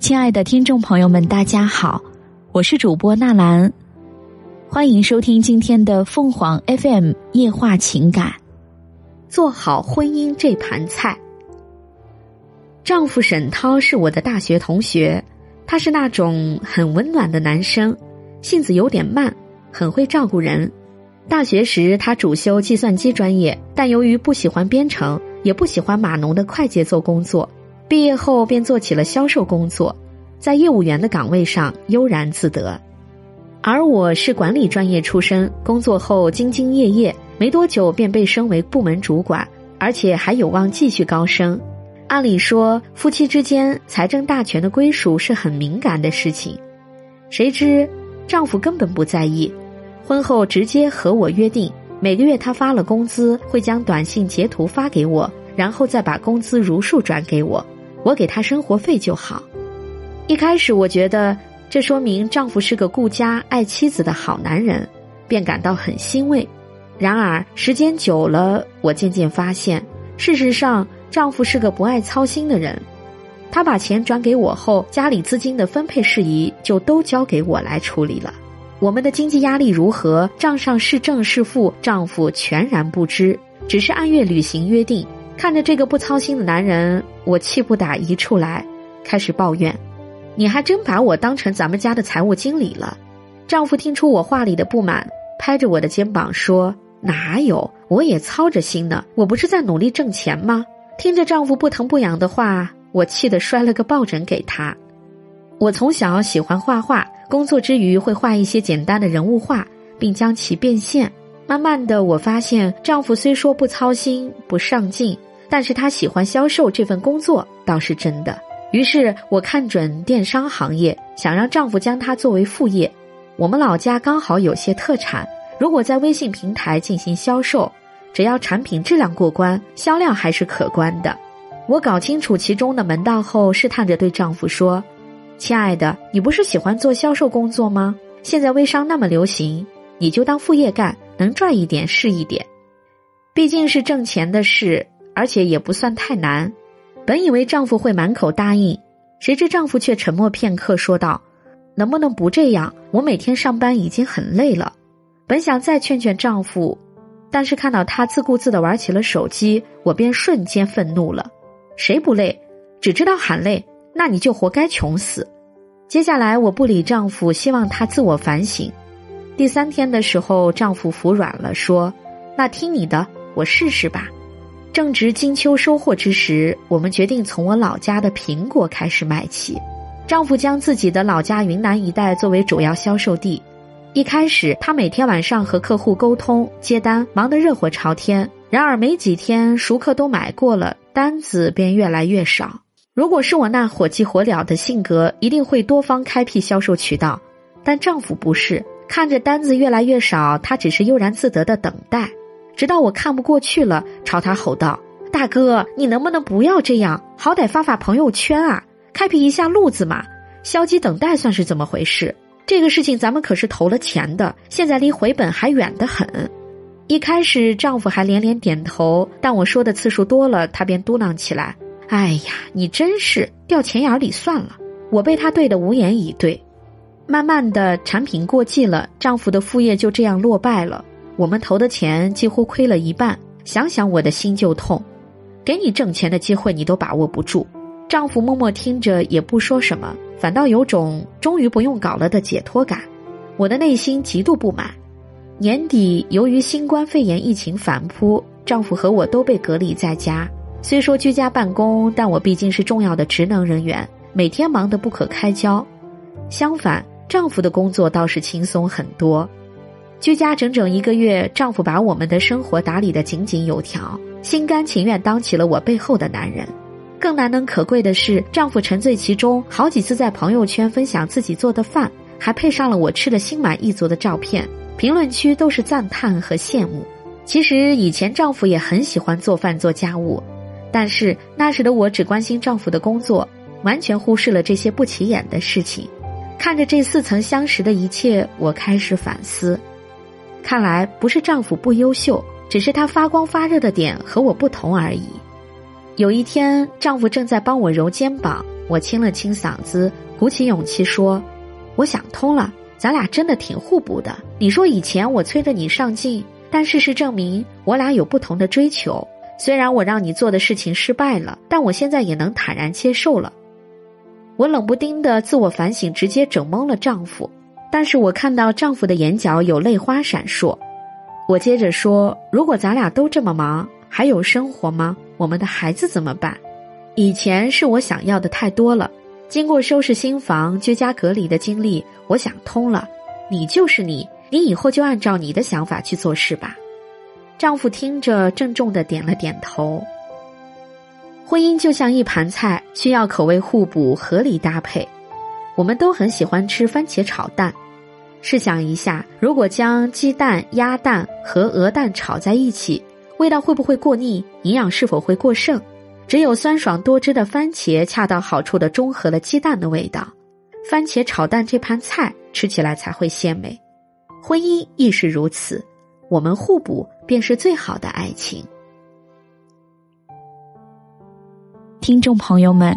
亲爱的听众朋友们，大家好，我是主播纳兰，欢迎收听今天的凤凰 FM 夜话情感。做好婚姻这盘菜。丈夫沈涛是我的大学同学，他是那种很温暖的男生，性子有点慢，很会照顾人。大学时他主修计算机专业，但由于不喜欢编程，也不喜欢码农的快节奏工作。毕业后便做起了销售工作，在业务员的岗位上悠然自得，而我是管理专业出身，工作后兢兢业业，没多久便被升为部门主管，而且还有望继续高升。按理说，夫妻之间财政大权的归属是很敏感的事情，谁知丈夫根本不在意，婚后直接和我约定，每个月他发了工资会将短信截图发给我，然后再把工资如数转给我。我给他生活费就好。一开始我觉得这说明丈夫是个顾家爱妻子的好男人，便感到很欣慰。然而时间久了，我渐渐发现，事实上丈夫是个不爱操心的人。他把钱转给我后，家里资金的分配事宜就都交给我来处理了。我们的经济压力如何，账上是正是负，丈夫全然不知，只是按月履行约定。看着这个不操心的男人，我气不打一处来，开始抱怨：“你还真把我当成咱们家的财务经理了。”丈夫听出我话里的不满，拍着我的肩膀说：“哪有，我也操着心呢，我不是在努力挣钱吗？”听着丈夫不疼不痒的话，我气得摔了个抱枕给他。我从小喜欢画画，工作之余会画一些简单的人物画，并将其变现。慢慢的，我发现丈夫虽说不操心、不上进。但是他喜欢销售这份工作倒是真的，于是我看准电商行业，想让丈夫将它作为副业。我们老家刚好有些特产，如果在微信平台进行销售，只要产品质量过关，销量还是可观的。我搞清楚其中的门道后，试探着对丈夫说：“亲爱的，你不是喜欢做销售工作吗？现在微商那么流行，你就当副业干，能赚一点是一点，毕竟是挣钱的事。”而且也不算太难，本以为丈夫会满口答应，谁知丈夫却沉默片刻，说道：“能不能不这样？我每天上班已经很累了。”本想再劝劝丈夫，但是看到他自顾自的玩起了手机，我便瞬间愤怒了。谁不累？只知道喊累，那你就活该穷死。接下来我不理丈夫，希望他自我反省。第三天的时候，丈夫服软了，说：“那听你的，我试试吧。”正值金秋收获之时，我们决定从我老家的苹果开始卖起。丈夫将自己的老家云南一带作为主要销售地。一开始，他每天晚上和客户沟通接单，忙得热火朝天。然而没几天，熟客都买过了，单子便越来越少。如果是我那火急火燎的性格，一定会多方开辟销售渠道。但丈夫不是，看着单子越来越少，他只是悠然自得的等待。直到我看不过去了，朝他吼道：“大哥，你能不能不要这样？好歹发发朋友圈啊，开辟一下路子嘛！消极等待算是怎么回事？这个事情咱们可是投了钱的，现在离回本还远得很。”一开始丈夫还连连点头，但我说的次数多了，他便嘟囔起来：“哎呀，你真是掉钱眼里算了。”我被他对得无言以对。慢慢的，产品过季了，丈夫的副业就这样落败了。我们投的钱几乎亏了一半，想想我的心就痛。给你挣钱的机会你都把握不住，丈夫默默听着也不说什么，反倒有种终于不用搞了的解脱感。我的内心极度不满。年底由于新冠肺炎疫情反扑，丈夫和我都被隔离在家。虽说居家办公，但我毕竟是重要的职能人员，每天忙得不可开交。相反，丈夫的工作倒是轻松很多。居家整整一个月，丈夫把我们的生活打理得井井有条，心甘情愿当起了我背后的男人。更难能可贵的是，丈夫沉醉其中，好几次在朋友圈分享自己做的饭，还配上了我吃的心满意足的照片，评论区都是赞叹和羡慕。其实以前丈夫也很喜欢做饭做家务，但是那时的我只关心丈夫的工作，完全忽视了这些不起眼的事情。看着这似曾相识的一切，我开始反思。看来不是丈夫不优秀，只是他发光发热的点和我不同而已。有一天，丈夫正在帮我揉肩膀，我清了清嗓子，鼓起勇气说：“我想通了，咱俩真的挺互补的。你说以前我催着你上进，但事实证明我俩有不同的追求。虽然我让你做的事情失败了，但我现在也能坦然接受了。”我冷不丁的自我反省，直接整懵了丈夫。但是我看到丈夫的眼角有泪花闪烁。我接着说：“如果咱俩都这么忙，还有生活吗？我们的孩子怎么办？以前是我想要的太多了。经过收拾新房、居家隔离的经历，我想通了。你就是你，你以后就按照你的想法去做事吧。”丈夫听着，郑重的点了点头。婚姻就像一盘菜，需要口味互补、合理搭配。我们都很喜欢吃番茄炒蛋。试想一下，如果将鸡蛋、鸭蛋和鹅蛋炒在一起，味道会不会过腻？营养是否会过剩？只有酸爽多汁的番茄恰到好处的中和了鸡蛋的味道，番茄炒蛋这盘菜吃起来才会鲜美。婚姻亦是如此，我们互补便是最好的爱情。听众朋友们，